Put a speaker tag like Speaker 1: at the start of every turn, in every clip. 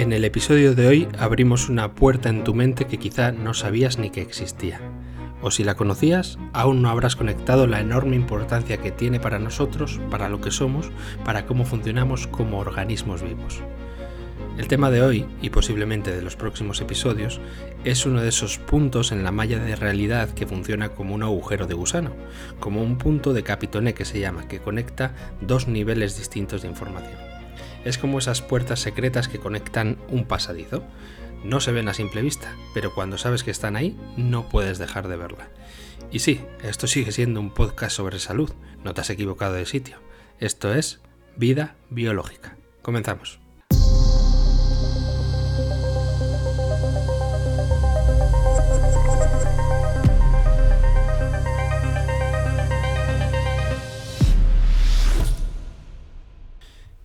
Speaker 1: En el episodio de hoy abrimos una puerta en tu mente que quizá no sabías ni que existía. O si la conocías, aún no habrás conectado la enorme importancia que tiene para nosotros, para lo que somos, para cómo funcionamos como organismos vivos. El tema de hoy, y posiblemente de los próximos episodios, es uno de esos puntos en la malla de realidad que funciona como un agujero de gusano, como un punto de capitoné que se llama, que conecta dos niveles distintos de información es como esas puertas secretas que conectan un pasadizo. No se ven a simple vista, pero cuando sabes que están ahí, no puedes dejar de verla. Y sí, esto sigue siendo un podcast sobre salud, no te has equivocado de sitio. Esto es vida biológica. Comenzamos.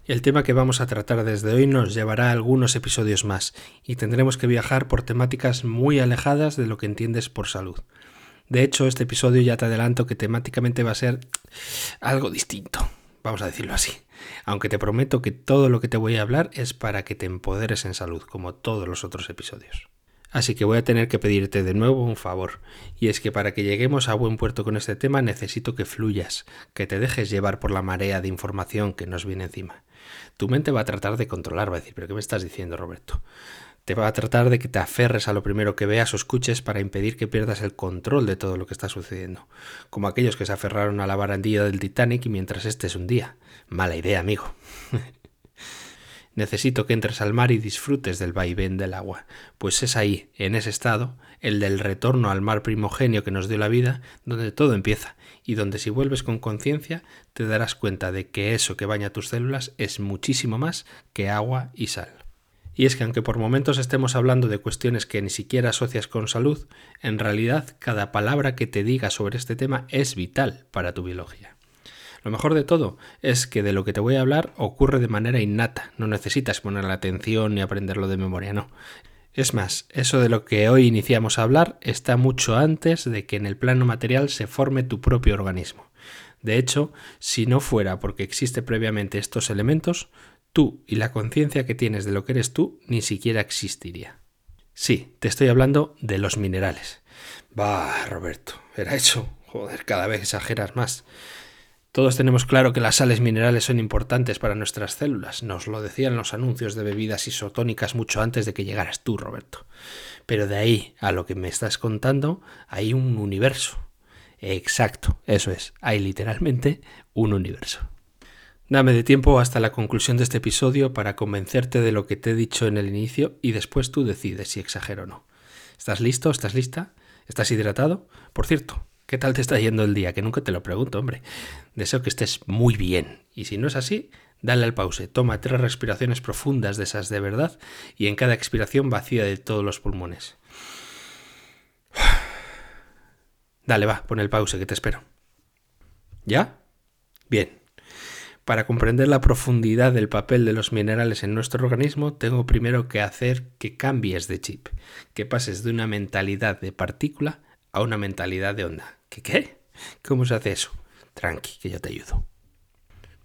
Speaker 1: El tema que vamos a tratar desde hoy nos llevará a algunos episodios más y tendremos que viajar por temáticas muy alejadas de lo que entiendes por salud. De hecho, este episodio ya te adelanto que temáticamente va a ser algo distinto, vamos a decirlo así. Aunque te prometo que todo lo que te voy a hablar es para que te empoderes en salud, como todos los otros episodios. Así que voy a tener que pedirte de nuevo un favor, y es que para que lleguemos a buen puerto con este tema necesito que fluyas, que te dejes llevar por la marea de información que nos viene encima. Tu mente va a tratar de controlar, va a decir, pero ¿qué me estás diciendo, Roberto? Te va a tratar de que te aferres a lo primero que veas o escuches para impedir que pierdas el control de todo lo que está sucediendo, como aquellos que se aferraron a la barandilla del Titanic mientras este es un día. Mala idea, amigo. Necesito que entres al mar y disfrutes del vaivén del agua, pues es ahí, en ese estado, el del retorno al mar primogenio que nos dio la vida, donde todo empieza, y donde si vuelves con conciencia te darás cuenta de que eso que baña tus células es muchísimo más que agua y sal. Y es que aunque por momentos estemos hablando de cuestiones que ni siquiera asocias con salud, en realidad cada palabra que te diga sobre este tema es vital para tu biología. Lo mejor de todo es que de lo que te voy a hablar ocurre de manera innata, no necesitas poner la atención ni aprenderlo de memoria, no. Es más, eso de lo que hoy iniciamos a hablar está mucho antes de que en el plano material se forme tu propio organismo. De hecho, si no fuera porque existe previamente estos elementos, tú y la conciencia que tienes de lo que eres tú ni siquiera existiría. Sí, te estoy hablando de los minerales. Bah, Roberto, era eso. Joder, cada vez exageras más. Todos tenemos claro que las sales minerales son importantes para nuestras células, nos lo decían los anuncios de bebidas isotónicas mucho antes de que llegaras tú, Roberto. Pero de ahí a lo que me estás contando hay un universo. Exacto, eso es, hay literalmente un universo. Dame de tiempo hasta la conclusión de este episodio para convencerte de lo que te he dicho en el inicio y después tú decides si exagero o no. ¿Estás listo? ¿Estás lista? ¿Estás hidratado? Por cierto, ¿Qué tal te está yendo el día? Que nunca te lo pregunto, hombre. Deseo que estés muy bien. Y si no es así, dale al pause. Toma tres respiraciones profundas de esas de verdad y en cada expiración vacía de todos los pulmones. Dale, va, pon el pause que te espero. ¿Ya? Bien. Para comprender la profundidad del papel de los minerales en nuestro organismo, tengo primero que hacer que cambies de chip, que pases de una mentalidad de partícula a una mentalidad de onda. ¿Qué? ¿Cómo se hace eso? Tranqui, que yo te ayudo.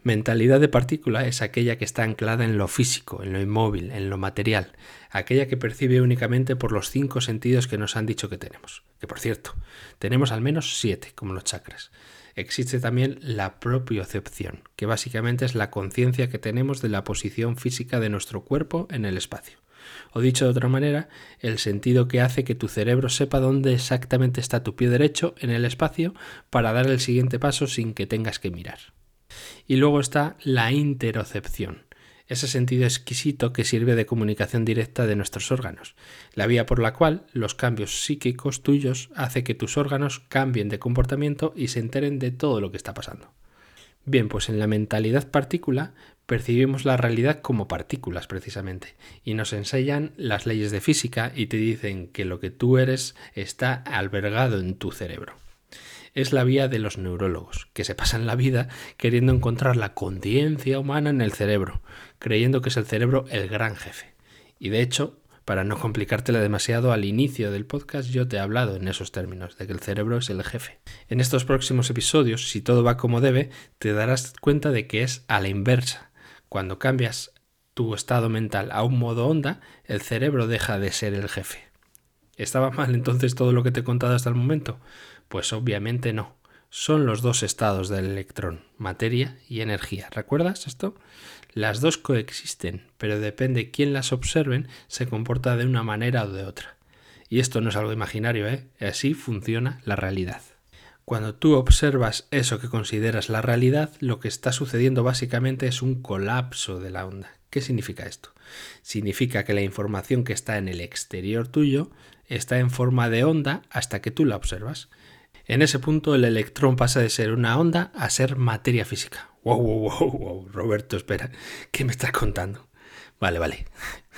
Speaker 1: Mentalidad de partícula es aquella que está anclada en lo físico, en lo inmóvil, en lo material, aquella que percibe únicamente por los cinco sentidos que nos han dicho que tenemos. Que por cierto, tenemos al menos siete, como los chakras. Existe también la propiocepción, que básicamente es la conciencia que tenemos de la posición física de nuestro cuerpo en el espacio. O dicho de otra manera, el sentido que hace que tu cerebro sepa dónde exactamente está tu pie derecho en el espacio para dar el siguiente paso sin que tengas que mirar. Y luego está la interocepción, ese sentido exquisito que sirve de comunicación directa de nuestros órganos, la vía por la cual los cambios psíquicos tuyos hace que tus órganos cambien de comportamiento y se enteren de todo lo que está pasando. Bien, pues en la mentalidad partícula percibimos la realidad como partículas precisamente y nos enseñan las leyes de física y te dicen que lo que tú eres está albergado en tu cerebro. Es la vía de los neurólogos, que se pasan la vida queriendo encontrar la conciencia humana en el cerebro, creyendo que es el cerebro el gran jefe. Y de hecho, para no complicártela demasiado, al inicio del podcast yo te he hablado en esos términos, de que el cerebro es el jefe. En estos próximos episodios, si todo va como debe, te darás cuenta de que es a la inversa cuando cambias tu estado mental a un modo onda, el cerebro deja de ser el jefe. ¿Estaba mal entonces todo lo que te he contado hasta el momento? Pues obviamente no. Son los dos estados del electrón, materia y energía. ¿Recuerdas esto? Las dos coexisten, pero depende quién las observen, se comporta de una manera o de otra. Y esto no es algo imaginario, ¿eh? Así funciona la realidad. Cuando tú observas eso que consideras la realidad, lo que está sucediendo básicamente es un colapso de la onda. ¿Qué significa esto? Significa que la información que está en el exterior tuyo está en forma de onda hasta que tú la observas. En ese punto el electrón pasa de ser una onda a ser materia física. Wow, wow, wow, wow. Roberto, espera, ¿qué me estás contando? Vale, vale.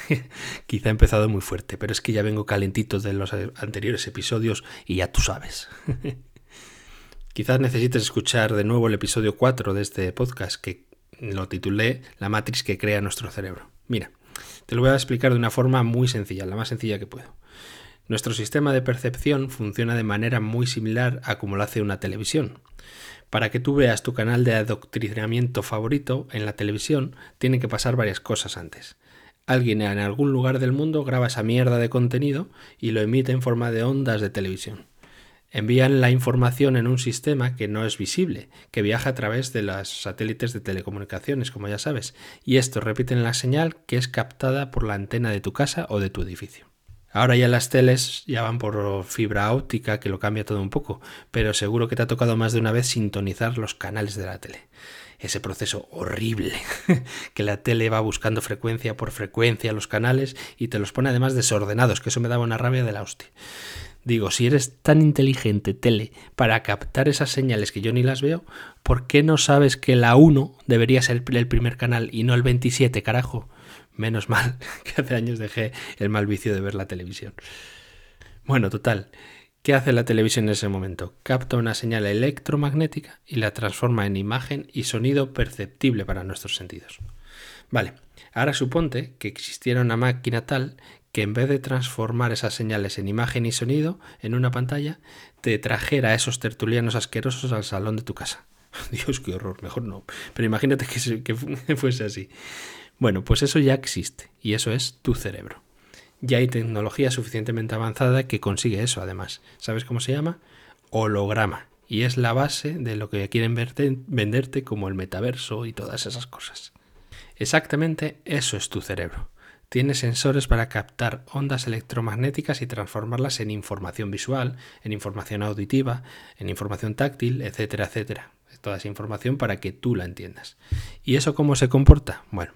Speaker 1: Quizá he empezado muy fuerte, pero es que ya vengo calentito de los anteriores episodios y ya tú sabes. Quizás necesites escuchar de nuevo el episodio 4 de este podcast que lo titulé La matriz que crea nuestro cerebro. Mira, te lo voy a explicar de una forma muy sencilla, la más sencilla que puedo. Nuestro sistema de percepción funciona de manera muy similar a como lo hace una televisión. Para que tú veas tu canal de adoctrinamiento favorito en la televisión, tienen que pasar varias cosas antes. Alguien en algún lugar del mundo graba esa mierda de contenido y lo emite en forma de ondas de televisión envían la información en un sistema que no es visible, que viaja a través de los satélites de telecomunicaciones, como ya sabes, y estos repiten la señal que es captada por la antena de tu casa o de tu edificio. Ahora ya las teles ya van por fibra óptica, que lo cambia todo un poco, pero seguro que te ha tocado más de una vez sintonizar los canales de la tele. Ese proceso horrible, que la tele va buscando frecuencia por frecuencia los canales y te los pone además desordenados, que eso me daba una rabia de la hostia. Digo, si eres tan inteligente, tele, para captar esas señales que yo ni las veo, ¿por qué no sabes que la 1 debería ser el primer canal y no el 27, carajo? Menos mal que hace años dejé el mal vicio de ver la televisión. Bueno, total. ¿Qué hace la televisión en ese momento? Capta una señal electromagnética y la transforma en imagen y sonido perceptible para nuestros sentidos. Vale, ahora suponte que existiera una máquina tal que en vez de transformar esas señales en imagen y sonido en una pantalla, te trajera a esos tertulianos asquerosos al salón de tu casa. Dios, qué horror, mejor no. Pero imagínate que, que fuese así. Bueno, pues eso ya existe y eso es tu cerebro. Ya hay tecnología suficientemente avanzada que consigue eso, además. ¿Sabes cómo se llama? Holograma. Y es la base de lo que quieren venderte como el metaverso y todas esas cosas. Exactamente eso es tu cerebro tiene sensores para captar ondas electromagnéticas y transformarlas en información visual, en información auditiva, en información táctil, etcétera, etcétera. Toda esa información para que tú la entiendas. ¿Y eso cómo se comporta? Bueno,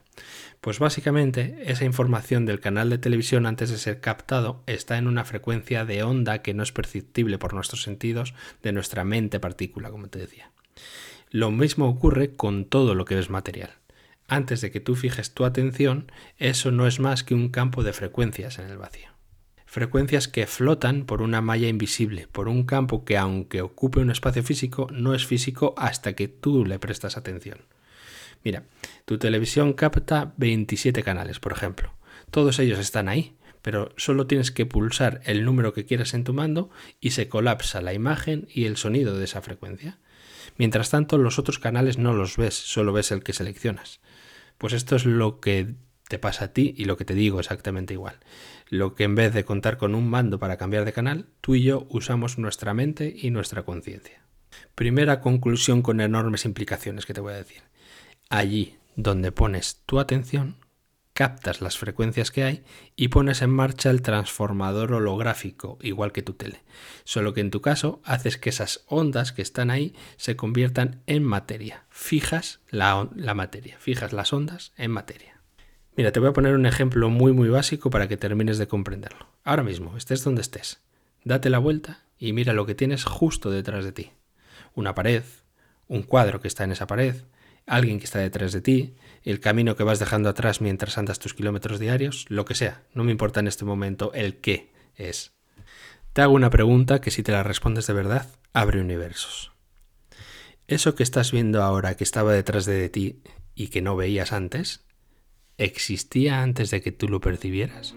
Speaker 1: pues básicamente esa información del canal de televisión antes de ser captado está en una frecuencia de onda que no es perceptible por nuestros sentidos de nuestra mente partícula, como te decía. Lo mismo ocurre con todo lo que es material antes de que tú fijes tu atención, eso no es más que un campo de frecuencias en el vacío. Frecuencias que flotan por una malla invisible, por un campo que aunque ocupe un espacio físico, no es físico hasta que tú le prestas atención. Mira, tu televisión capta 27 canales, por ejemplo. Todos ellos están ahí, pero solo tienes que pulsar el número que quieras en tu mando y se colapsa la imagen y el sonido de esa frecuencia. Mientras tanto, los otros canales no los ves, solo ves el que seleccionas. Pues esto es lo que te pasa a ti y lo que te digo exactamente igual. Lo que en vez de contar con un mando para cambiar de canal, tú y yo usamos nuestra mente y nuestra conciencia. Primera conclusión con enormes implicaciones que te voy a decir. Allí donde pones tu atención, captas las frecuencias que hay y pones en marcha el transformador holográfico, igual que tu tele. Solo que en tu caso haces que esas ondas que están ahí se conviertan en materia. Fijas la, la materia, fijas las ondas en materia. Mira, te voy a poner un ejemplo muy muy básico para que termines de comprenderlo. Ahora mismo, estés donde estés, date la vuelta y mira lo que tienes justo detrás de ti. Una pared, un cuadro que está en esa pared, alguien que está detrás de ti, el camino que vas dejando atrás mientras andas tus kilómetros diarios, lo que sea. No me importa en este momento el qué es. Te hago una pregunta que si te la respondes de verdad, abre universos. ¿Eso que estás viendo ahora que estaba detrás de ti y que no veías antes, existía antes de que tú lo percibieras?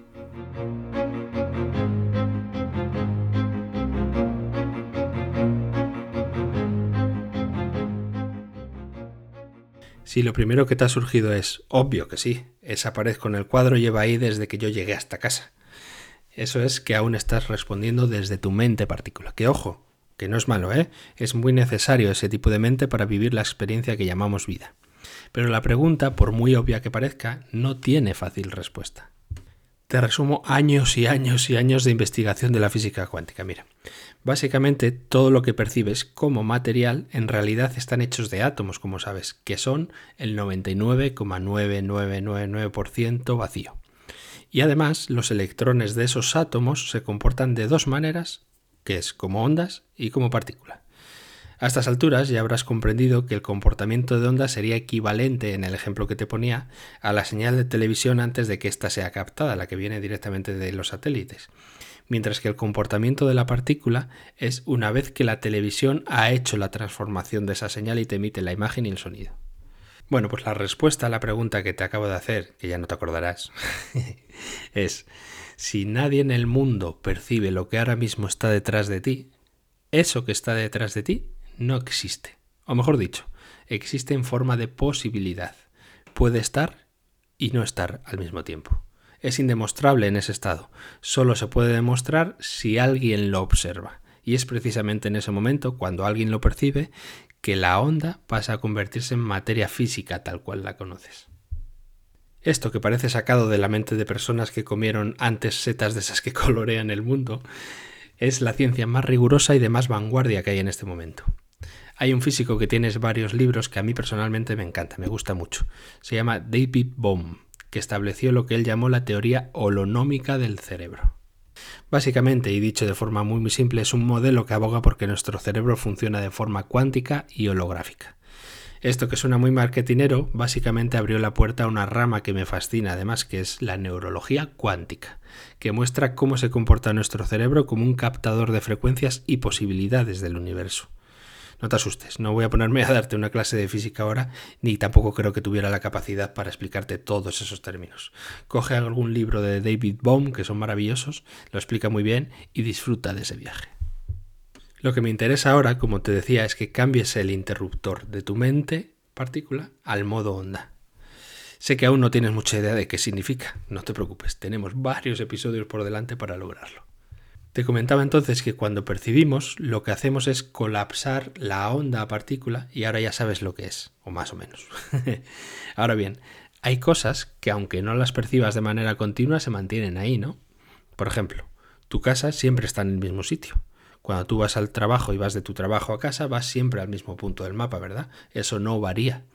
Speaker 1: Si lo primero que te ha surgido es, obvio que sí, esa pared con el cuadro lleva ahí desde que yo llegué hasta casa. Eso es que aún estás respondiendo desde tu mente particular. Que ojo, que no es malo, ¿eh? Es muy necesario ese tipo de mente para vivir la experiencia que llamamos vida. Pero la pregunta, por muy obvia que parezca, no tiene fácil respuesta. Te resumo años y años y años de investigación de la física cuántica. Mira, básicamente todo lo que percibes como material en realidad están hechos de átomos, como sabes, que son el 99,9999% vacío. Y además, los electrones de esos átomos se comportan de dos maneras, que es como ondas y como partícula. A estas alturas ya habrás comprendido que el comportamiento de onda sería equivalente, en el ejemplo que te ponía, a la señal de televisión antes de que ésta sea captada, la que viene directamente de los satélites. Mientras que el comportamiento de la partícula es una vez que la televisión ha hecho la transformación de esa señal y te emite la imagen y el sonido. Bueno, pues la respuesta a la pregunta que te acabo de hacer, que ya no te acordarás, es, si nadie en el mundo percibe lo que ahora mismo está detrás de ti, eso que está detrás de ti no existe. O mejor dicho, existe en forma de posibilidad. Puede estar y no estar al mismo tiempo. Es indemostrable en ese estado. Solo se puede demostrar si alguien lo observa. Y es precisamente en ese momento, cuando alguien lo percibe, que la onda pasa a convertirse en materia física tal cual la conoces. Esto que parece sacado de la mente de personas que comieron antes setas de esas que colorean el mundo, es la ciencia más rigurosa y de más vanguardia que hay en este momento. Hay un físico que tiene varios libros que a mí personalmente me encanta, me gusta mucho. Se llama David Bohm, que estableció lo que él llamó la teoría holonómica del cerebro. Básicamente, y dicho de forma muy, simple, es un modelo que aboga porque nuestro cerebro funciona de forma cuántica y holográfica. Esto que suena muy marketinero, básicamente abrió la puerta a una rama que me fascina, además, que es la neurología cuántica, que muestra cómo se comporta nuestro cerebro como un captador de frecuencias y posibilidades del universo. No te asustes, no voy a ponerme a darte una clase de física ahora, ni tampoco creo que tuviera la capacidad para explicarte todos esos términos. Coge algún libro de David Bohm, que son maravillosos, lo explica muy bien y disfruta de ese viaje. Lo que me interesa ahora, como te decía, es que cambies el interruptor de tu mente partícula al modo onda. Sé que aún no tienes mucha idea de qué significa, no te preocupes, tenemos varios episodios por delante para lograrlo. Te comentaba entonces que cuando percibimos lo que hacemos es colapsar la onda a partícula y ahora ya sabes lo que es, o más o menos. ahora bien, hay cosas que aunque no las percibas de manera continua se mantienen ahí, ¿no? Por ejemplo, tu casa siempre está en el mismo sitio. Cuando tú vas al trabajo y vas de tu trabajo a casa, vas siempre al mismo punto del mapa, ¿verdad? Eso no varía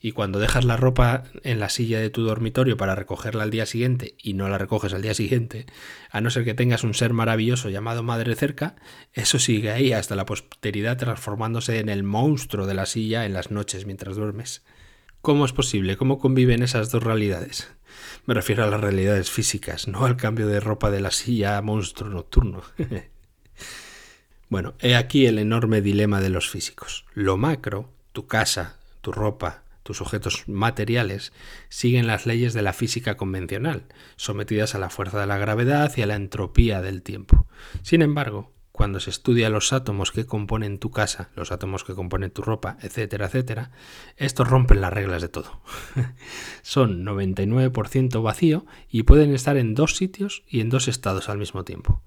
Speaker 1: y cuando dejas la ropa en la silla de tu dormitorio para recogerla al día siguiente y no la recoges al día siguiente, a no ser que tengas un ser maravilloso llamado madre cerca, eso sigue ahí hasta la posteridad transformándose en el monstruo de la silla en las noches mientras duermes. ¿Cómo es posible? ¿Cómo conviven esas dos realidades? Me refiero a las realidades físicas, no al cambio de ropa de la silla a monstruo nocturno. bueno, he aquí el enorme dilema de los físicos. Lo macro, tu casa, tu ropa, tus objetos materiales, siguen las leyes de la física convencional, sometidas a la fuerza de la gravedad y a la entropía del tiempo. Sin embargo, cuando se estudia los átomos que componen tu casa, los átomos que componen tu ropa, etcétera, etcétera, estos rompen las reglas de todo. Son 99% vacío y pueden estar en dos sitios y en dos estados al mismo tiempo.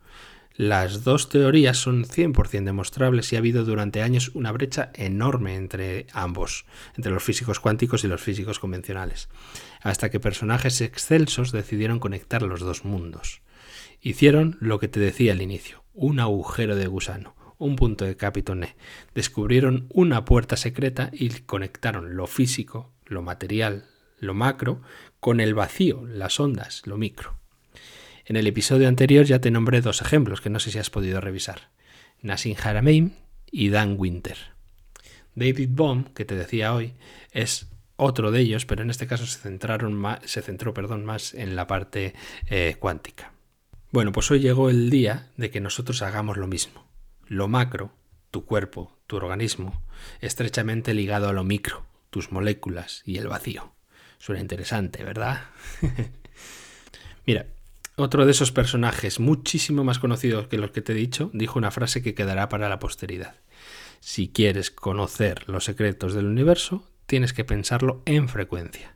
Speaker 1: Las dos teorías son 100% demostrables y ha habido durante años una brecha enorme entre ambos, entre los físicos cuánticos y los físicos convencionales, hasta que personajes excelsos decidieron conectar los dos mundos. Hicieron lo que te decía al inicio, un agujero de gusano, un punto de capitone. Descubrieron una puerta secreta y conectaron lo físico, lo material, lo macro, con el vacío, las ondas, lo micro. En el episodio anterior ya te nombré dos ejemplos que no sé si has podido revisar. Nassim Haramein y Dan Winter. David Bohm, que te decía hoy, es otro de ellos, pero en este caso se, centraron se centró perdón, más en la parte eh, cuántica. Bueno, pues hoy llegó el día de que nosotros hagamos lo mismo. Lo macro, tu cuerpo, tu organismo, estrechamente ligado a lo micro, tus moléculas y el vacío. Suena interesante, ¿verdad? Mira, otro de esos personajes, muchísimo más conocidos que los que te he dicho, dijo una frase que quedará para la posteridad. Si quieres conocer los secretos del universo, tienes que pensarlo en frecuencia.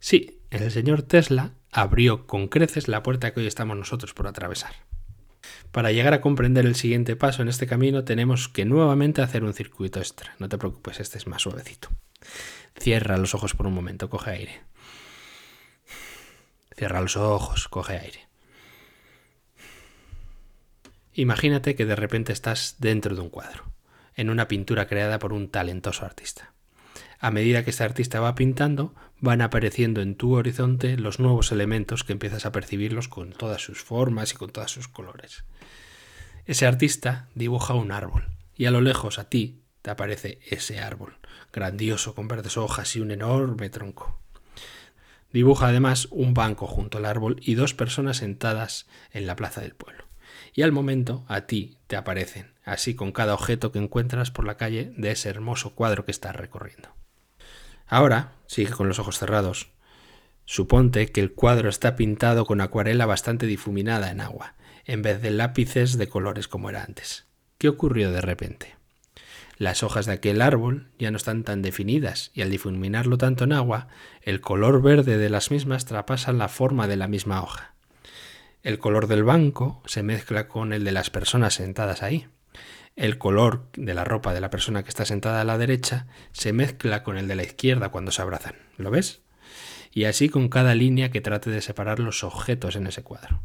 Speaker 1: Sí, el señor Tesla abrió con creces la puerta que hoy estamos nosotros por atravesar. Para llegar a comprender el siguiente paso en este camino tenemos que nuevamente hacer un circuito extra. No te preocupes, este es más suavecito. Cierra los ojos por un momento, coge aire. Cierra los ojos, coge aire. Imagínate que de repente estás dentro de un cuadro, en una pintura creada por un talentoso artista. A medida que este artista va pintando, van apareciendo en tu horizonte los nuevos elementos que empiezas a percibirlos con todas sus formas y con todos sus colores. Ese artista dibuja un árbol y a lo lejos a ti te aparece ese árbol, grandioso con verdes hojas y un enorme tronco. Dibuja además un banco junto al árbol y dos personas sentadas en la plaza del pueblo y al momento a ti te aparecen, así con cada objeto que encuentras por la calle de ese hermoso cuadro que estás recorriendo. Ahora, sigue con los ojos cerrados, suponte que el cuadro está pintado con acuarela bastante difuminada en agua, en vez de lápices de colores como era antes. ¿Qué ocurrió de repente? Las hojas de aquel árbol ya no están tan definidas y al difuminarlo tanto en agua, el color verde de las mismas traspasa la forma de la misma hoja. El color del banco se mezcla con el de las personas sentadas ahí. El color de la ropa de la persona que está sentada a la derecha se mezcla con el de la izquierda cuando se abrazan. ¿Lo ves? Y así con cada línea que trate de separar los objetos en ese cuadro.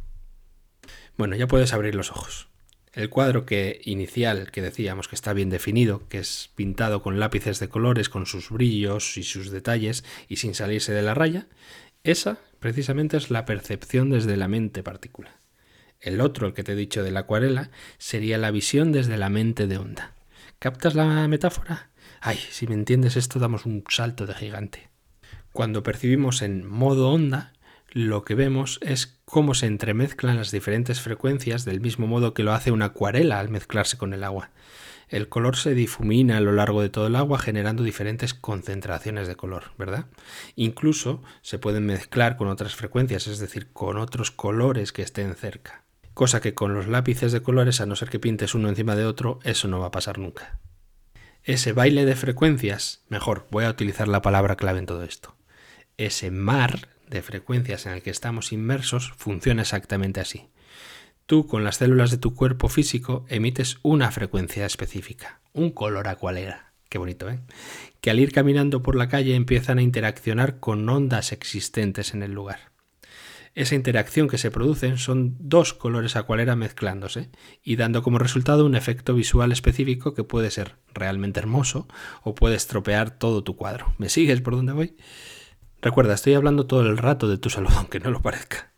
Speaker 1: Bueno, ya puedes abrir los ojos. El cuadro que inicial que decíamos que está bien definido, que es pintado con lápices de colores, con sus brillos y sus detalles y sin salirse de la raya, esa precisamente es la percepción desde la mente particular. El otro, el que te he dicho de la acuarela, sería la visión desde la mente de onda. ¿Captas la metáfora? Ay, si me entiendes esto damos un salto de gigante. Cuando percibimos en modo onda, lo que vemos es cómo se entremezclan las diferentes frecuencias del mismo modo que lo hace una acuarela al mezclarse con el agua el color se difumina a lo largo de todo el agua generando diferentes concentraciones de color, ¿verdad? Incluso se pueden mezclar con otras frecuencias, es decir, con otros colores que estén cerca. Cosa que con los lápices de colores, a no ser que pintes uno encima de otro, eso no va a pasar nunca. Ese baile de frecuencias, mejor, voy a utilizar la palabra clave en todo esto. Ese mar de frecuencias en el que estamos inmersos funciona exactamente así. Tú con las células de tu cuerpo físico emites una frecuencia específica, un color acualera. Qué bonito, ¿eh? Que al ir caminando por la calle empiezan a interaccionar con ondas existentes en el lugar. Esa interacción que se producen son dos colores acualera mezclándose y dando como resultado un efecto visual específico que puede ser realmente hermoso o puede estropear todo tu cuadro. ¿Me sigues por dónde voy? Recuerda, estoy hablando todo el rato de tu salud, aunque no lo parezca.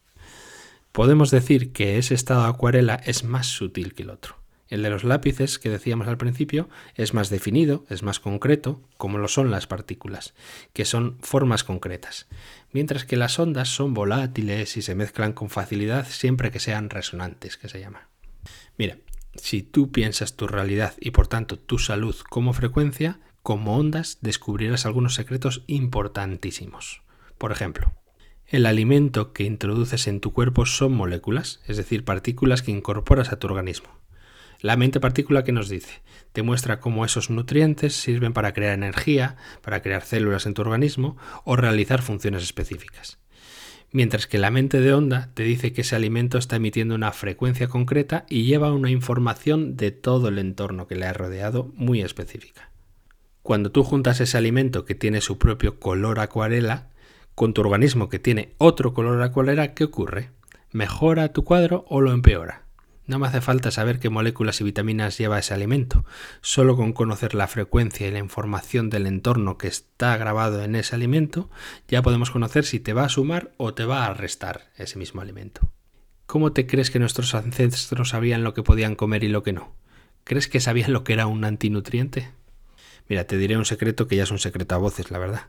Speaker 1: Podemos decir que ese estado acuarela es más sutil que el otro. El de los lápices, que decíamos al principio, es más definido, es más concreto, como lo son las partículas, que son formas concretas, mientras que las ondas son volátiles y se mezclan con facilidad siempre que sean resonantes, que se llama. Mira, si tú piensas tu realidad y por tanto tu salud como frecuencia, como ondas descubrirás algunos secretos importantísimos. Por ejemplo, el alimento que introduces en tu cuerpo son moléculas, es decir, partículas que incorporas a tu organismo. La mente partícula que nos dice, te muestra cómo esos nutrientes sirven para crear energía, para crear células en tu organismo o realizar funciones específicas. Mientras que la mente de onda te dice que ese alimento está emitiendo una frecuencia concreta y lleva una información de todo el entorno que le ha rodeado muy específica. Cuando tú juntas ese alimento que tiene su propio color acuarela, con tu organismo que tiene otro color acuarela, ¿qué ocurre? ¿Mejora tu cuadro o lo empeora? No me hace falta saber qué moléculas y vitaminas lleva ese alimento. Solo con conocer la frecuencia y la información del entorno que está grabado en ese alimento, ya podemos conocer si te va a sumar o te va a restar ese mismo alimento. ¿Cómo te crees que nuestros ancestros sabían lo que podían comer y lo que no? ¿Crees que sabían lo que era un antinutriente? Mira, te diré un secreto que ya es un secreto a voces, la verdad.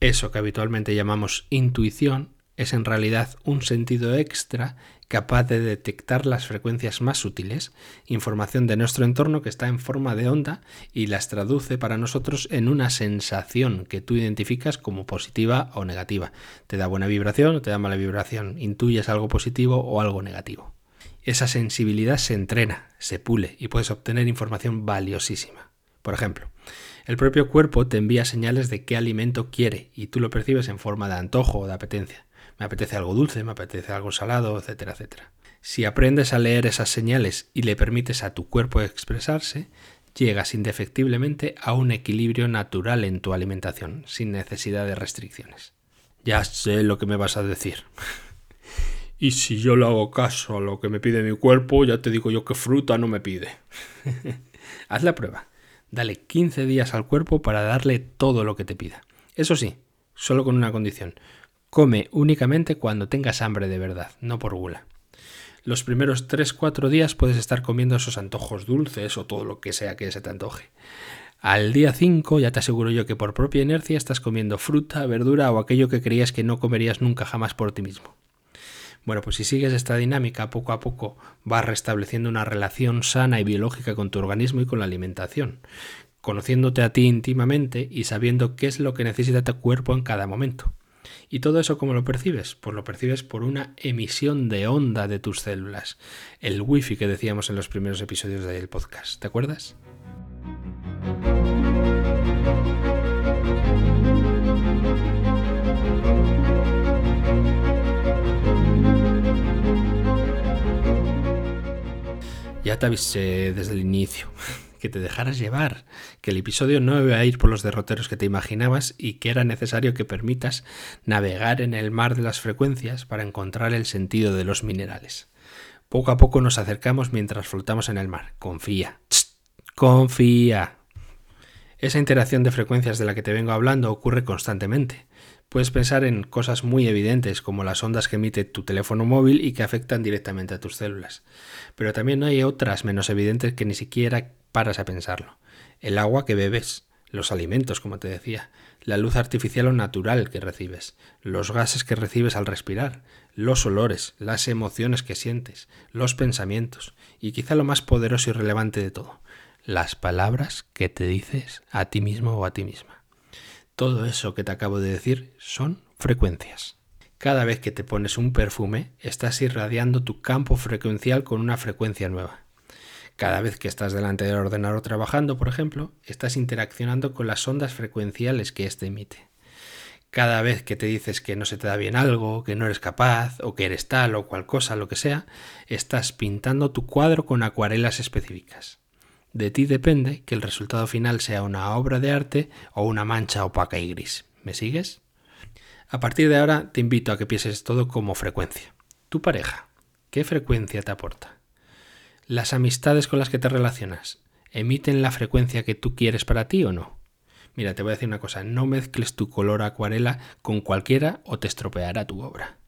Speaker 1: Eso que habitualmente llamamos intuición es en realidad un sentido extra capaz de detectar las frecuencias más sutiles, información de nuestro entorno que está en forma de onda y las traduce para nosotros en una sensación que tú identificas como positiva o negativa. Te da buena vibración o te da mala vibración, intuyes algo positivo o algo negativo. Esa sensibilidad se entrena, se pule y puedes obtener información valiosísima. Por ejemplo, El propio cuerpo te envía señales de qué alimento quiere y tú lo percibes en forma de antojo o de apetencia. Me apetece algo dulce, me apetece algo salado, etcétera, etcétera. Si aprendes a leer esas señales y le permites a tu cuerpo expresarse, llegas indefectiblemente a un equilibrio natural en tu alimentación, sin necesidad de restricciones. Ya sé lo que me vas a decir. y si yo le hago caso a lo que me pide mi cuerpo, ya te digo yo que fruta no me pide. Haz la prueba. Dale 15 días al cuerpo para darle todo lo que te pida. Eso sí, solo con una condición. Come únicamente cuando tengas hambre de verdad, no por gula. Los primeros 3-4 días puedes estar comiendo esos antojos dulces o todo lo que sea que se te antoje. Al día 5 ya te aseguro yo que por propia inercia estás comiendo fruta, verdura o aquello que creías que no comerías nunca jamás por ti mismo. Bueno, pues si sigues esta dinámica, poco a poco vas restableciendo una relación sana y biológica con tu organismo y con la alimentación, conociéndote a ti íntimamente y sabiendo qué es lo que necesita tu cuerpo en cada momento. ¿Y todo eso cómo lo percibes? Pues lo percibes por una emisión de onda de tus células, el wifi que decíamos en los primeros episodios del podcast, ¿te acuerdas? Ya te avisé desde el inicio que te dejaras llevar, que el episodio no iba a ir por los derroteros que te imaginabas y que era necesario que permitas navegar en el mar de las frecuencias para encontrar el sentido de los minerales. Poco a poco nos acercamos mientras flotamos en el mar. Confía. confía. Esa interacción de frecuencias de la que te vengo hablando ocurre constantemente. Puedes pensar en cosas muy evidentes como las ondas que emite tu teléfono móvil y que afectan directamente a tus células. Pero también hay otras menos evidentes que ni siquiera paras a pensarlo. El agua que bebes, los alimentos, como te decía, la luz artificial o natural que recibes, los gases que recibes al respirar, los olores, las emociones que sientes, los pensamientos y quizá lo más poderoso y relevante de todo, las palabras que te dices a ti mismo o a ti misma. Todo eso que te acabo de decir son frecuencias. Cada vez que te pones un perfume, estás irradiando tu campo frecuencial con una frecuencia nueva. Cada vez que estás delante del ordenador trabajando, por ejemplo, estás interaccionando con las ondas frecuenciales que éste emite. Cada vez que te dices que no se te da bien algo, que no eres capaz, o que eres tal o cual cosa, lo que sea, estás pintando tu cuadro con acuarelas específicas. De ti depende que el resultado final sea una obra de arte o una mancha opaca y gris. ¿Me sigues? A partir de ahora te invito a que pienses todo como frecuencia. Tu pareja, ¿qué frecuencia te aporta? Las amistades con las que te relacionas, ¿emiten la frecuencia que tú quieres para ti o no? Mira, te voy a decir una cosa, no mezcles tu color acuarela con cualquiera o te estropeará tu obra.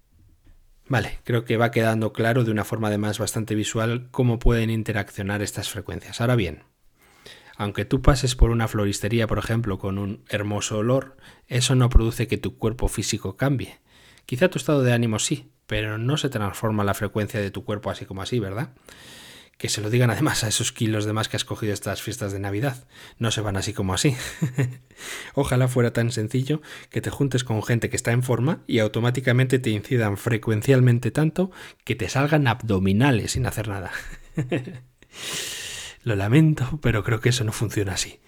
Speaker 1: Vale, creo que va quedando claro de una forma además bastante visual cómo pueden interaccionar estas frecuencias. Ahora bien, aunque tú pases por una floristería, por ejemplo, con un hermoso olor, eso no produce que tu cuerpo físico cambie. Quizá tu estado de ánimo sí, pero no se transforma la frecuencia de tu cuerpo así como así, ¿verdad? Que se lo digan además a esos kilos de más que has cogido estas fiestas de Navidad. No se van así como así. Ojalá fuera tan sencillo que te juntes con gente que está en forma y automáticamente te incidan frecuencialmente tanto que te salgan abdominales sin hacer nada. lo lamento, pero creo que eso no funciona así.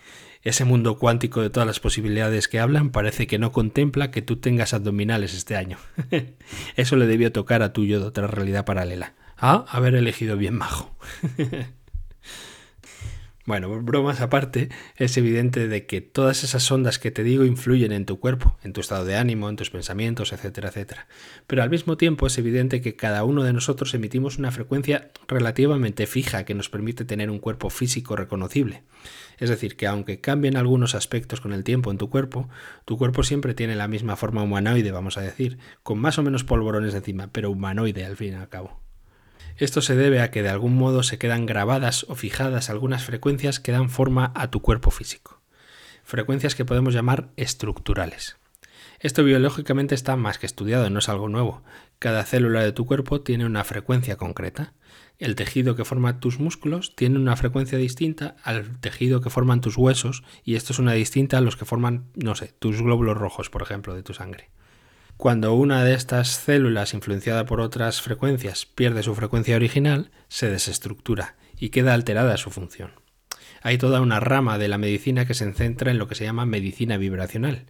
Speaker 1: Ese mundo cuántico de todas las posibilidades que hablan parece que no contempla que tú tengas abdominales este año. Eso le debió tocar a tuyo de otra realidad paralela a haber elegido bien majo. Bueno, bromas aparte, es evidente de que todas esas ondas que te digo influyen en tu cuerpo, en tu estado de ánimo, en tus pensamientos, etcétera, etcétera. Pero al mismo tiempo es evidente que cada uno de nosotros emitimos una frecuencia relativamente fija que nos permite tener un cuerpo físico reconocible. Es decir, que aunque cambien algunos aspectos con el tiempo en tu cuerpo, tu cuerpo siempre tiene la misma forma humanoide, vamos a decir, con más o menos polvorones encima, pero humanoide al fin y al cabo. Esto se debe a que de algún modo se quedan grabadas o fijadas algunas frecuencias que dan forma a tu cuerpo físico. Frecuencias que podemos llamar estructurales. Esto biológicamente está más que estudiado, no es algo nuevo. Cada célula de tu cuerpo tiene una frecuencia concreta. El tejido que forma tus músculos tiene una frecuencia distinta al tejido que forman tus huesos y esto es una distinta a los que forman, no sé, tus glóbulos rojos, por ejemplo, de tu sangre. Cuando una de estas células, influenciada por otras frecuencias, pierde su frecuencia original, se desestructura y queda alterada su función. Hay toda una rama de la medicina que se centra en lo que se llama medicina vibracional.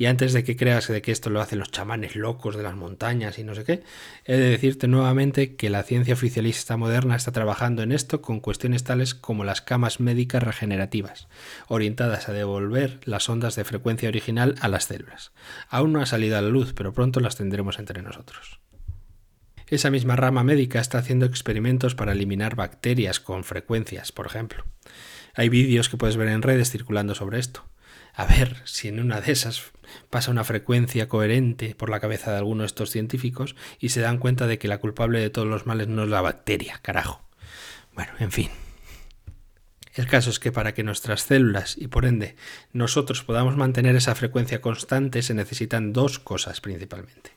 Speaker 1: Y antes de que creas de que esto lo hacen los chamanes locos de las montañas y no sé qué, he de decirte nuevamente que la ciencia oficialista moderna está trabajando en esto con cuestiones tales como las camas médicas regenerativas, orientadas a devolver las ondas de frecuencia original a las células. Aún no ha salido a la luz, pero pronto las tendremos entre nosotros. Esa misma rama médica está haciendo experimentos para eliminar bacterias con frecuencias, por ejemplo. Hay vídeos que puedes ver en redes circulando sobre esto. A ver si en una de esas pasa una frecuencia coherente por la cabeza de alguno de estos científicos y se dan cuenta de que la culpable de todos los males no es la bacteria, carajo. Bueno, en fin. El caso es que para que nuestras células y por ende nosotros podamos mantener esa frecuencia constante se necesitan dos cosas principalmente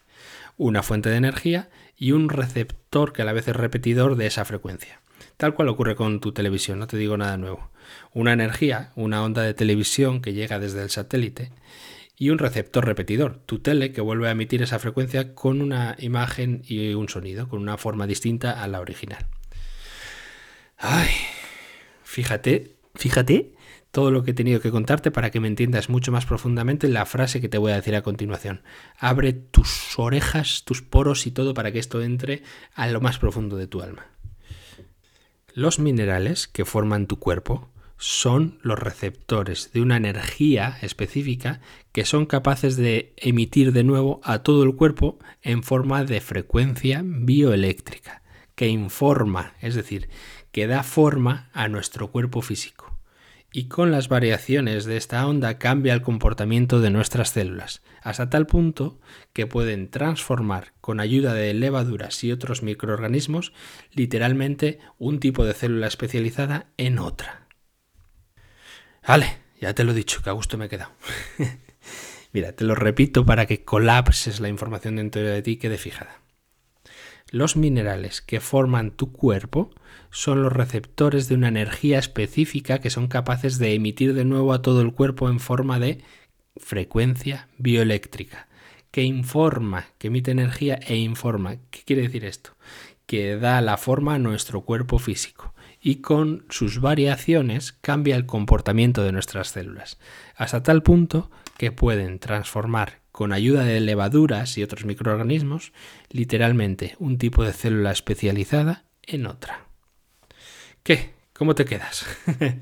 Speaker 1: una fuente de energía y un receptor que a la vez es repetidor de esa frecuencia. Tal cual ocurre con tu televisión, no te digo nada nuevo. Una energía, una onda de televisión que llega desde el satélite y un receptor repetidor, tu tele que vuelve a emitir esa frecuencia con una imagen y un sonido, con una forma distinta a la original. Ay, fíjate, fíjate todo lo que he tenido que contarte para que me entiendas mucho más profundamente la frase que te voy a decir a continuación. Abre tus orejas, tus poros y todo para que esto entre a lo más profundo de tu alma. Los minerales que forman tu cuerpo son los receptores de una energía específica que son capaces de emitir de nuevo a todo el cuerpo en forma de frecuencia bioeléctrica, que informa, es decir, que da forma a nuestro cuerpo físico y con las variaciones de esta onda cambia el comportamiento de nuestras células, hasta tal punto que pueden transformar con ayuda de levaduras y otros microorganismos literalmente un tipo de célula especializada en otra. Vale, ya te lo he dicho, que a gusto me he quedado. Mira, te lo repito para que colapses la información dentro de ti y quede fijada. Los minerales que forman tu cuerpo son los receptores de una energía específica que son capaces de emitir de nuevo a todo el cuerpo en forma de frecuencia bioeléctrica, que informa, que emite energía e informa. ¿Qué quiere decir esto? Que da la forma a nuestro cuerpo físico y con sus variaciones cambia el comportamiento de nuestras células, hasta tal punto que pueden transformar con ayuda de levaduras y otros microorganismos, literalmente un tipo de célula especializada en otra. ¿Qué? ¿Cómo te quedas?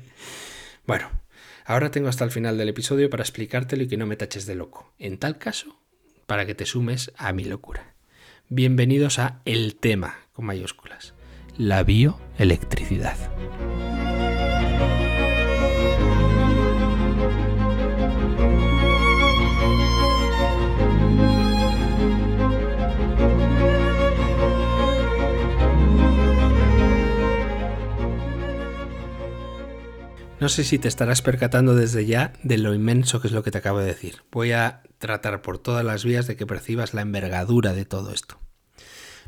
Speaker 1: bueno, ahora tengo hasta el final del episodio para explicártelo y que no me taches de loco. En tal caso, para que te sumes a mi locura. Bienvenidos a El tema, con mayúsculas, la bioelectricidad. No sé si te estarás percatando desde ya de lo inmenso que es lo que te acabo de decir. Voy a tratar por todas las vías de que percibas la envergadura de todo esto.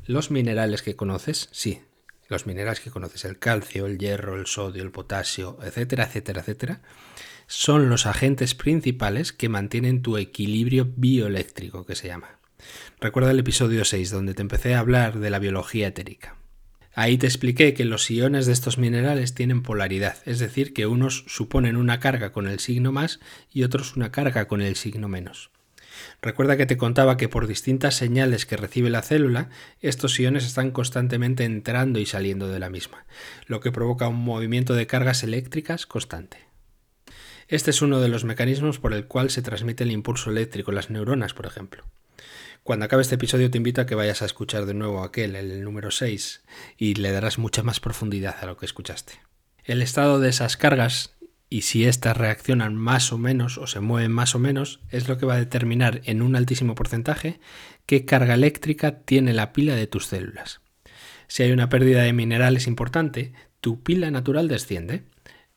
Speaker 1: Los minerales que conoces, sí, los minerales que conoces, el calcio, el hierro, el sodio, el potasio, etcétera, etcétera, etcétera, son los agentes principales que mantienen tu equilibrio bioeléctrico, que se llama. Recuerda el episodio 6, donde te empecé a hablar de la biología etérica. Ahí te expliqué que los iones de estos minerales tienen polaridad, es decir, que unos suponen una carga con el signo más y otros una carga con el signo menos. Recuerda que te contaba que por distintas señales que recibe la célula, estos iones están constantemente entrando y saliendo de la misma, lo que provoca un movimiento de cargas eléctricas constante. Este es uno de los mecanismos por el cual se transmite el impulso eléctrico en las neuronas, por ejemplo. Cuando acabe este episodio te invito a que vayas a escuchar de nuevo aquel, el número 6, y le darás mucha más profundidad a lo que escuchaste. El estado de esas cargas y si éstas reaccionan más o menos o se mueven más o menos es lo que va a determinar en un altísimo porcentaje qué carga eléctrica tiene la pila de tus células. Si hay una pérdida de minerales importante, tu pila natural desciende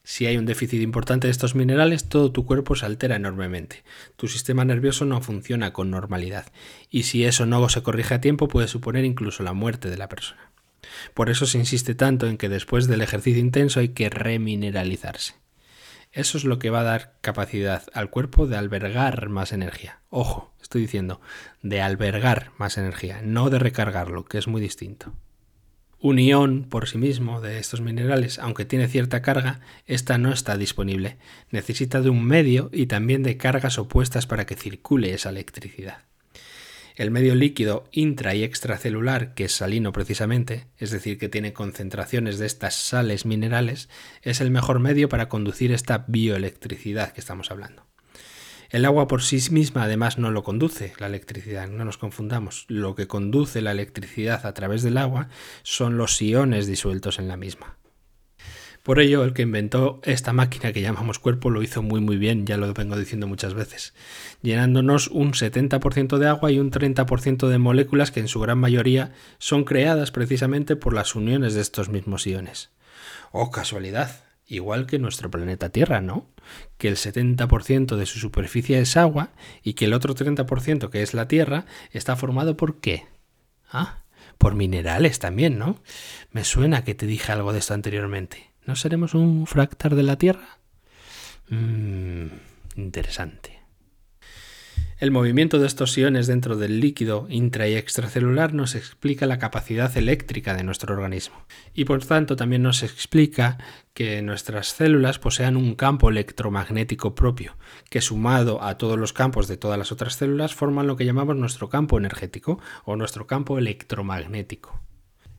Speaker 1: si hay un déficit importante de estos minerales, todo tu cuerpo se altera enormemente. Tu sistema nervioso no funciona con normalidad. Y si eso no se corrige a tiempo, puede suponer incluso la muerte de la persona. Por eso se insiste tanto en que después del ejercicio intenso hay que remineralizarse. Eso es lo que va a dar capacidad al cuerpo de albergar más energía. Ojo, estoy diciendo, de albergar más energía, no de recargarlo, que es muy distinto. Un ión por sí mismo de estos minerales, aunque tiene cierta carga, esta no está disponible. Necesita de un medio y también de cargas opuestas para que circule esa electricidad. El medio líquido intra y extracelular, que es salino precisamente, es decir, que tiene concentraciones de estas sales minerales, es el mejor medio para conducir esta bioelectricidad que estamos hablando. El agua por sí misma además no lo conduce, la electricidad, no nos confundamos. Lo que conduce la electricidad a través del agua son los iones disueltos en la misma. Por ello, el que inventó esta máquina que llamamos cuerpo lo hizo muy muy bien, ya lo vengo diciendo muchas veces, llenándonos un 70% de agua y un 30% de moléculas que en su gran mayoría son creadas precisamente por las uniones de estos mismos iones. ¡Oh, casualidad! igual que nuestro planeta Tierra, ¿no? Que el 70% de su superficie es agua y que el otro 30% que es la Tierra está formado por qué? Ah, por minerales también, ¿no? Me suena que te dije algo de esto anteriormente. ¿No seremos un fractal de la Tierra? Mmm, interesante. El movimiento de estos iones dentro del líquido intra y extracelular nos explica la capacidad eléctrica de nuestro organismo y por tanto también nos explica que nuestras células posean un campo electromagnético propio, que sumado a todos los campos de todas las otras células forman lo que llamamos nuestro campo energético o nuestro campo electromagnético.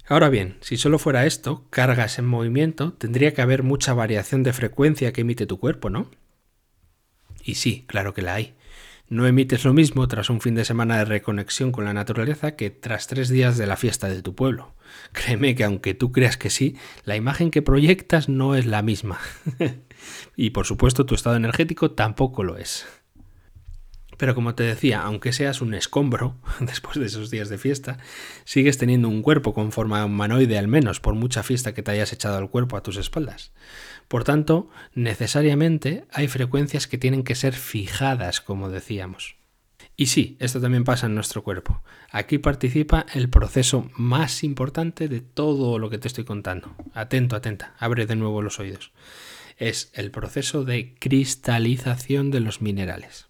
Speaker 1: Ahora bien, si solo fuera esto, cargas en movimiento, tendría que haber mucha variación de frecuencia que emite tu cuerpo, ¿no? Y sí, claro que la hay. No emites lo mismo tras un fin de semana de reconexión con la naturaleza que tras tres días de la fiesta de tu pueblo. Créeme que aunque tú creas que sí, la imagen que proyectas no es la misma. y por supuesto tu estado energético tampoco lo es. Pero como te decía, aunque seas un escombro después de esos días de fiesta, sigues teniendo un cuerpo con forma humanoide al menos por mucha fiesta que te hayas echado al cuerpo a tus espaldas. Por tanto, necesariamente hay frecuencias que tienen que ser fijadas, como decíamos. Y sí, esto también pasa en nuestro cuerpo. Aquí participa el proceso más importante de todo lo que te estoy contando. Atento, atenta, abre de nuevo los oídos. Es el proceso de cristalización de los minerales.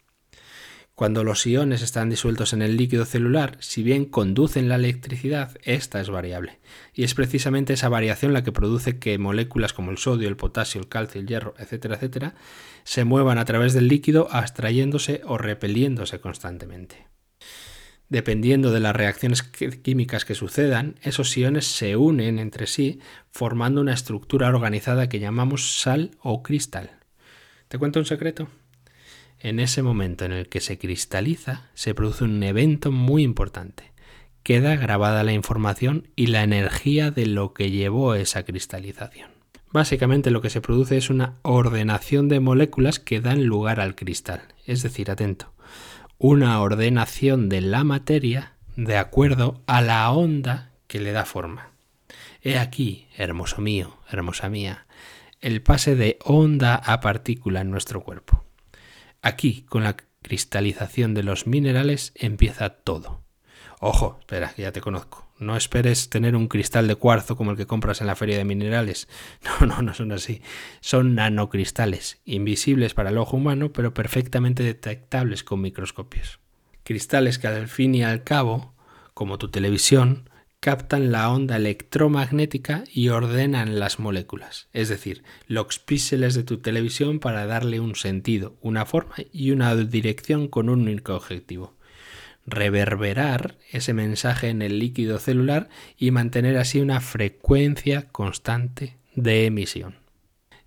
Speaker 1: Cuando los iones están disueltos en el líquido celular, si bien conducen la electricidad, esta es variable. Y es precisamente esa variación la que produce que moléculas como el sodio, el potasio, el calcio, el hierro, etcétera, etcétera, se muevan a través del líquido abstrayéndose o repeliéndose constantemente. Dependiendo de las reacciones químicas que sucedan, esos iones se unen entre sí formando una estructura organizada que llamamos sal o cristal. ¿Te cuento un secreto? En ese momento en el que se cristaliza, se produce un evento muy importante. Queda grabada la información y la energía de lo que llevó esa cristalización. Básicamente lo que se produce es una ordenación de moléculas que dan lugar al cristal. Es decir, atento, una ordenación de la materia de acuerdo a la onda que le da forma. He aquí, hermoso mío, hermosa mía, el pase de onda a partícula en nuestro cuerpo. Aquí, con la cristalización de los minerales, empieza todo. Ojo, espera, ya te conozco. No esperes tener un cristal de cuarzo como el que compras en la feria de minerales. No, no, no son así. Son nanocristales, invisibles para el ojo humano, pero perfectamente detectables con microscopios. Cristales que al fin y al cabo, como tu televisión, captan la onda electromagnética y ordenan las moléculas, es decir, los píxeles de tu televisión para darle un sentido, una forma y una dirección con un único objetivo. Reverberar ese mensaje en el líquido celular y mantener así una frecuencia constante de emisión.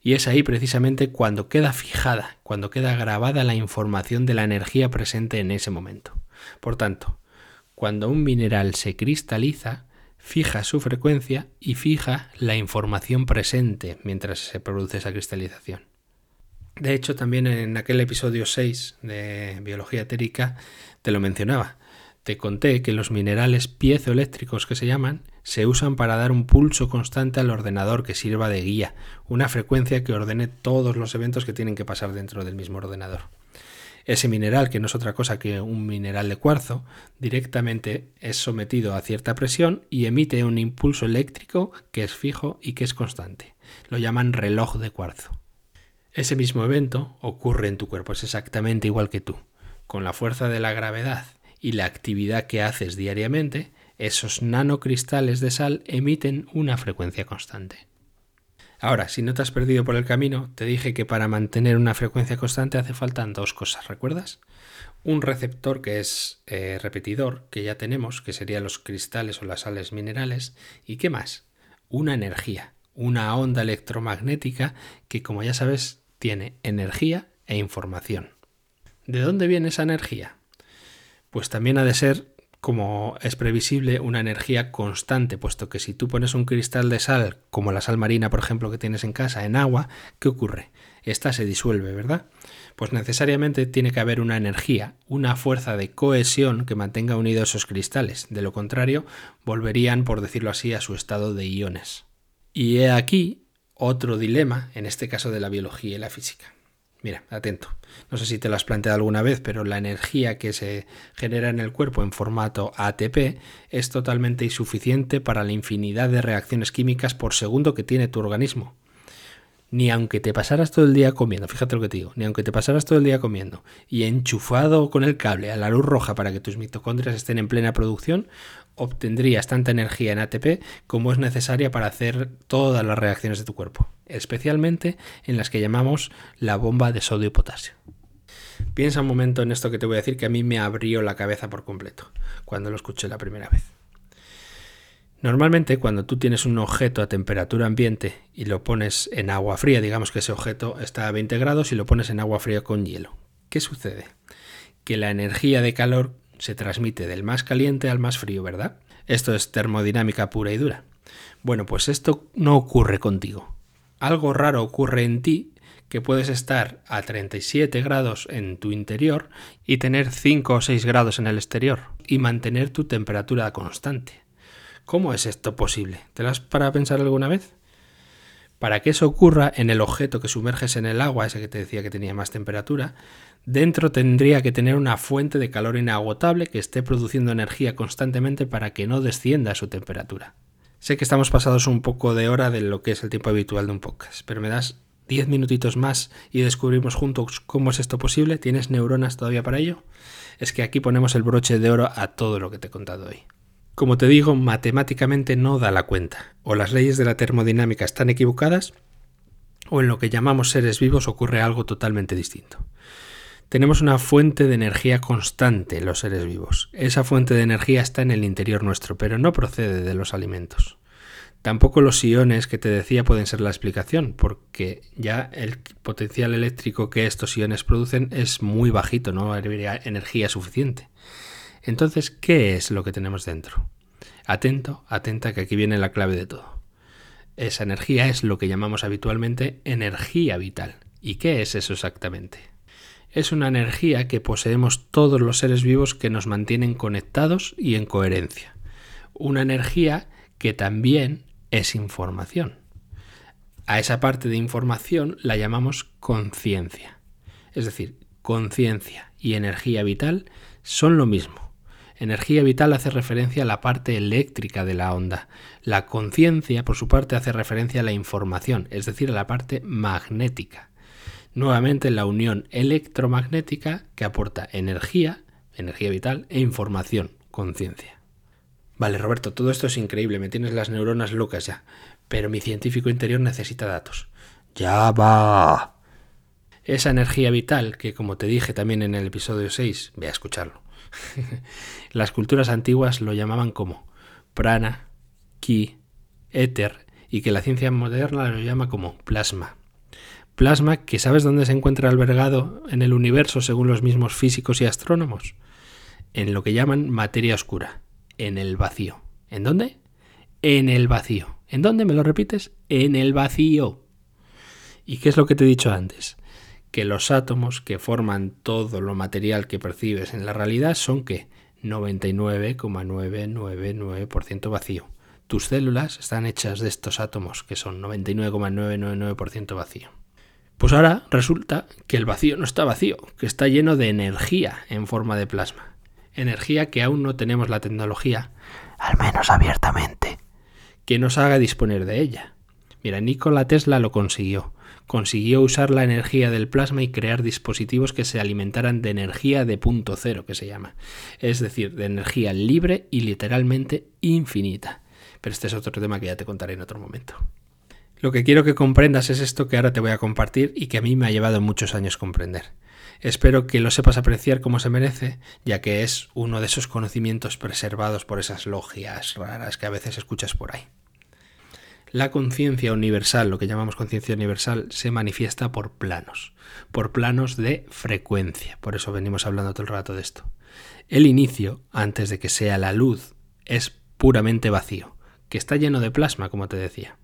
Speaker 1: Y es ahí precisamente cuando queda fijada, cuando queda grabada la información de la energía presente en ese momento. Por tanto, cuando un mineral se cristaliza, fija su frecuencia y fija la información presente mientras se produce esa cristalización. De hecho, también en aquel episodio 6 de Biología Etérica te lo mencionaba. Te conté que los minerales piezoeléctricos que se llaman se usan para dar un pulso constante al ordenador que sirva de guía, una frecuencia que ordene todos los eventos que tienen que pasar dentro del mismo ordenador. Ese mineral, que no es otra cosa que un mineral de cuarzo, directamente es sometido a cierta presión y emite un impulso eléctrico que es fijo y que es constante. Lo llaman reloj de cuarzo. Ese mismo evento ocurre en tu cuerpo, es exactamente igual que tú. Con la fuerza de la gravedad y la actividad que haces diariamente, Esos nanocristales de sal emiten una frecuencia constante. Ahora, si no te has perdido por el camino, te dije que para mantener una frecuencia constante hace falta dos cosas, ¿recuerdas? Un receptor que es eh, repetidor, que ya tenemos, que serían los cristales o las sales minerales, y qué más? Una energía, una onda electromagnética que, como ya sabes, tiene energía e información. ¿De dónde viene esa energía? Pues también ha de ser como es previsible, una energía constante, puesto que si tú pones un cristal de sal, como la sal marina, por ejemplo, que tienes en casa, en agua, ¿qué ocurre? Esta se disuelve, ¿verdad? Pues necesariamente tiene que haber una energía, una fuerza de cohesión que mantenga unidos esos cristales. De lo contrario, volverían, por decirlo así, a su estado de iones. Y he aquí otro dilema, en este caso de la biología y la física. Mira, atento. No sé si te lo has planteado alguna vez, pero la energía que se genera en el cuerpo en formato ATP es totalmente insuficiente para la infinidad de reacciones químicas por segundo que tiene tu organismo ni aunque te pasaras todo el día comiendo, fíjate lo que te digo, ni aunque te pasaras todo el día comiendo y enchufado con el cable a la luz roja para que tus mitocondrias estén en plena producción, obtendrías tanta energía en ATP como es necesaria para hacer todas las reacciones de tu cuerpo, especialmente en las que llamamos la bomba de sodio y potasio. Piensa un momento en esto que te voy a decir que a mí me abrió la cabeza por completo cuando lo escuché la primera vez. Normalmente cuando tú tienes un objeto a temperatura ambiente y lo pones en agua fría, digamos que ese objeto está a 20 grados y lo pones en agua fría con hielo, ¿qué sucede? Que la energía de calor se transmite del más caliente al más frío, ¿verdad? Esto es termodinámica pura y dura. Bueno, pues esto no ocurre contigo. Algo raro ocurre en ti que puedes estar a 37 grados en tu interior y tener 5 o 6 grados en el exterior y mantener tu temperatura constante. ¿Cómo es esto posible? ¿Te lo has para pensar alguna vez? Para que eso ocurra en el objeto que sumerges en el agua, ese que te decía que tenía más temperatura, dentro tendría que tener una fuente de calor inagotable que esté produciendo energía constantemente para que no descienda su temperatura. Sé que estamos pasados un poco de hora de lo que es el tiempo habitual de un podcast, pero me das 10 minutitos más y descubrimos juntos cómo es esto posible. ¿Tienes neuronas todavía para ello? Es que aquí ponemos el broche de oro a todo lo que te he contado hoy. Como te digo, matemáticamente no da la cuenta. O las leyes de la termodinámica están equivocadas, o en lo que llamamos seres vivos ocurre algo totalmente distinto. Tenemos una fuente de energía constante los seres vivos. Esa fuente de energía está en el interior nuestro, pero no procede de los alimentos. Tampoco los iones que te decía pueden ser la explicación, porque ya el potencial eléctrico que estos iones producen es muy bajito, no habría energía suficiente. Entonces, ¿qué es lo que tenemos dentro? Atento, atenta, que aquí viene la clave de todo. Esa energía es lo que llamamos habitualmente energía vital. ¿Y qué es eso exactamente? Es una energía que poseemos todos los seres vivos que nos mantienen conectados y en coherencia. Una energía que también es información. A esa parte de información la llamamos conciencia. Es decir, conciencia y energía vital son lo mismo. Energía vital hace referencia a la parte eléctrica de la onda. La conciencia, por su parte, hace referencia a la información, es decir, a la parte magnética. Nuevamente, la unión electromagnética que aporta energía, energía vital, e información, conciencia. Vale, Roberto, todo esto es increíble, me tienes las neuronas locas ya, pero mi científico interior necesita datos. Ya va. Esa energía vital, que como te dije también en el episodio 6, ve a escucharlo, Las culturas antiguas lo llamaban como prana, ki, éter, y que la ciencia moderna lo llama como plasma. Plasma que sabes dónde se encuentra albergado en el universo según los mismos físicos y astrónomos. En lo que llaman materia oscura, en el vacío. ¿En dónde? En el vacío. ¿En dónde me lo repites? En el vacío. ¿Y qué es lo que te he dicho antes? que los átomos que forman todo lo material que percibes en la realidad son que 99,999% vacío. Tus células están hechas de estos átomos que son 99,999% vacío. Pues ahora resulta que el vacío no está vacío, que está lleno de energía en forma de plasma. Energía que aún no tenemos la tecnología, al menos abiertamente, que nos haga disponer de ella. Mira, Nikola Tesla lo consiguió. Consiguió usar la energía del plasma y crear dispositivos que se alimentaran de energía de punto cero, que se llama. Es decir, de energía libre y literalmente infinita. Pero este es otro tema que ya te contaré en otro momento. Lo que quiero que comprendas es esto que ahora te voy a compartir y que a mí me ha llevado muchos años comprender. Espero que lo sepas apreciar como se merece, ya que es uno de esos conocimientos preservados por esas logias raras que a veces escuchas por ahí. La conciencia universal, lo que llamamos conciencia universal, se manifiesta por planos, por planos de frecuencia. Por eso venimos hablando todo el rato de esto. El inicio, antes de que sea la luz, es puramente vacío, que está lleno de plasma, como te decía.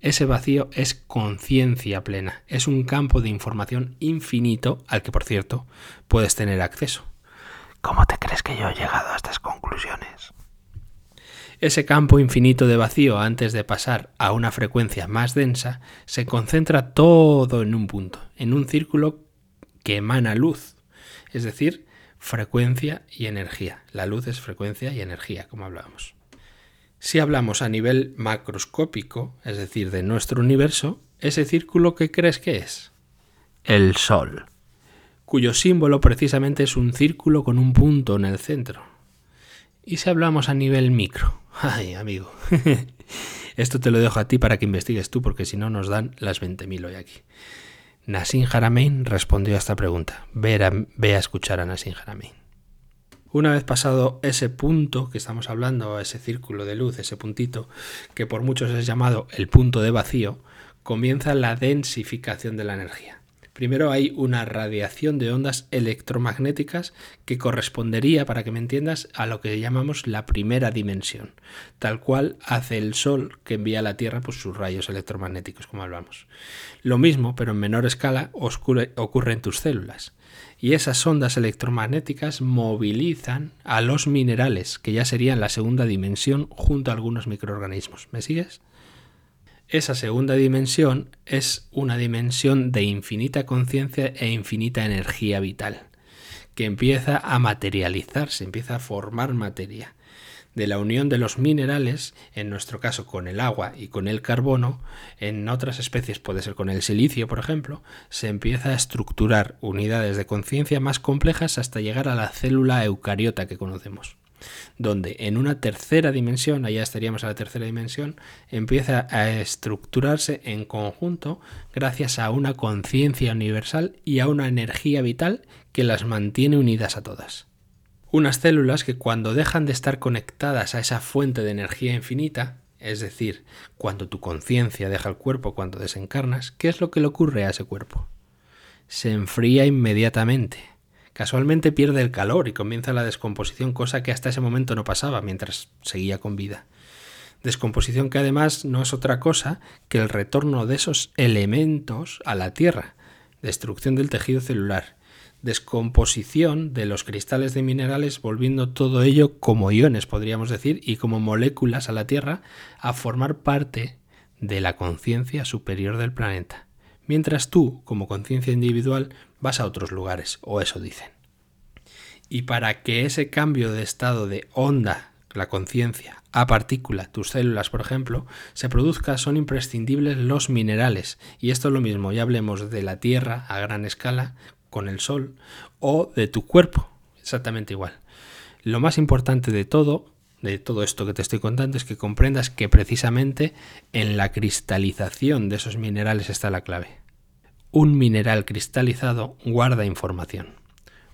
Speaker 1: Ese vacío es conciencia plena, es un campo de información infinito al que, por cierto, puedes tener acceso.
Speaker 2: ¿Cómo te crees que yo he llegado a estas conclusiones?
Speaker 1: Ese campo infinito de vacío antes de pasar a una frecuencia más densa se concentra todo en un punto, en un círculo que emana luz, es decir, frecuencia y energía. La luz es frecuencia y energía, como hablábamos. Si hablamos a nivel macroscópico, es decir, de nuestro universo, ese círculo ¿qué crees que es?
Speaker 2: El Sol,
Speaker 1: cuyo símbolo precisamente es un círculo con un punto en el centro. Y si hablamos a nivel micro, ay amigo, esto te lo dejo a ti para que investigues tú porque si no nos dan las 20.000 hoy aquí. Nassim Haramein respondió a esta pregunta. Ve a, ve a escuchar a Nassim Haramein. Una vez pasado ese punto que estamos hablando, ese círculo de luz, ese puntito, que por muchos es llamado el punto de vacío, comienza la densificación de la energía. Primero hay una radiación de ondas electromagnéticas que correspondería, para que me entiendas, a lo que llamamos la primera dimensión, tal cual hace el Sol que envía a la Tierra pues, sus rayos electromagnéticos, como hablamos. Lo mismo, pero en menor escala, ocurre en tus células y esas ondas electromagnéticas movilizan a los minerales, que ya serían la segunda dimensión junto a algunos microorganismos. ¿Me sigues? Esa segunda dimensión es una dimensión de infinita conciencia e infinita energía vital, que empieza a materializarse, empieza a formar materia de la unión de los minerales, en nuestro caso con el agua y con el carbono, en otras especies puede ser con el silicio, por ejemplo, se empieza a estructurar unidades de conciencia más complejas hasta llegar a la célula eucariota que conocemos donde en una tercera dimensión, allá estaríamos a la tercera dimensión, empieza a estructurarse en conjunto gracias a una conciencia universal y a una energía vital que las mantiene unidas a todas. Unas células que cuando dejan de estar conectadas a esa fuente de energía infinita, es decir, cuando tu conciencia deja el cuerpo, cuando desencarnas, ¿qué es lo que le ocurre a ese cuerpo? Se enfría inmediatamente. Casualmente pierde el calor y comienza la descomposición, cosa que hasta ese momento no pasaba mientras seguía con vida. Descomposición que además no es otra cosa que el retorno de esos elementos a la Tierra, destrucción del tejido celular, descomposición de los cristales de minerales, volviendo todo ello como iones, podríamos decir, y como moléculas a la Tierra, a formar parte de la conciencia superior del planeta. Mientras tú, como conciencia individual, vas a otros lugares, o eso dicen. Y para que ese cambio de estado de onda, la conciencia, a partícula, tus células, por ejemplo, se produzca, son imprescindibles los minerales. Y esto es lo mismo, ya hablemos de la Tierra a gran escala, con el sol o de tu cuerpo, exactamente igual. Lo más importante de todo, de todo esto que te estoy contando, es que comprendas que precisamente en la cristalización de esos minerales está la clave. Un mineral cristalizado guarda información.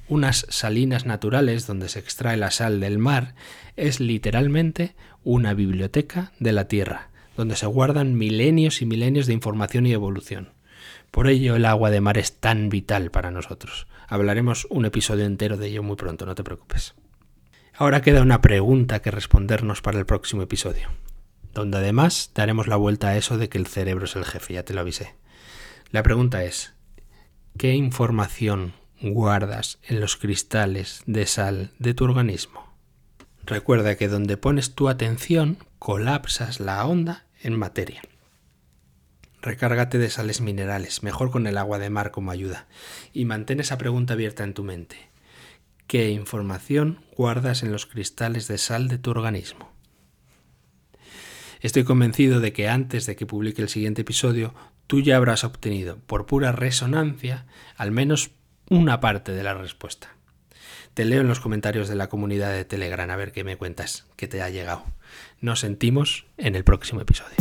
Speaker 1: Unas salinas naturales donde se extrae la sal del mar es literalmente una biblioteca de la Tierra, donde se guardan milenios y milenios de información y evolución. Por ello el agua de mar es tan vital para nosotros. Hablaremos un episodio entero de ello muy pronto, no te preocupes. Ahora queda una pregunta que respondernos para el próximo episodio, donde además daremos la vuelta a eso de que el cerebro es el jefe, ya te lo avisé. La pregunta es, ¿qué información guardas en los cristales de sal de tu organismo? Recuerda que donde pones tu atención, colapsas la onda en materia. Recárgate de sales minerales, mejor con el agua de mar como ayuda, y mantén esa pregunta abierta en tu mente. ¿Qué información guardas en los cristales de sal de tu organismo? Estoy convencido de que antes de que publique el siguiente episodio, tú ya habrás obtenido, por pura resonancia, al menos una parte de la respuesta. Te leo en los comentarios de la comunidad de Telegram a ver qué me cuentas, qué te ha llegado. Nos sentimos en el próximo episodio.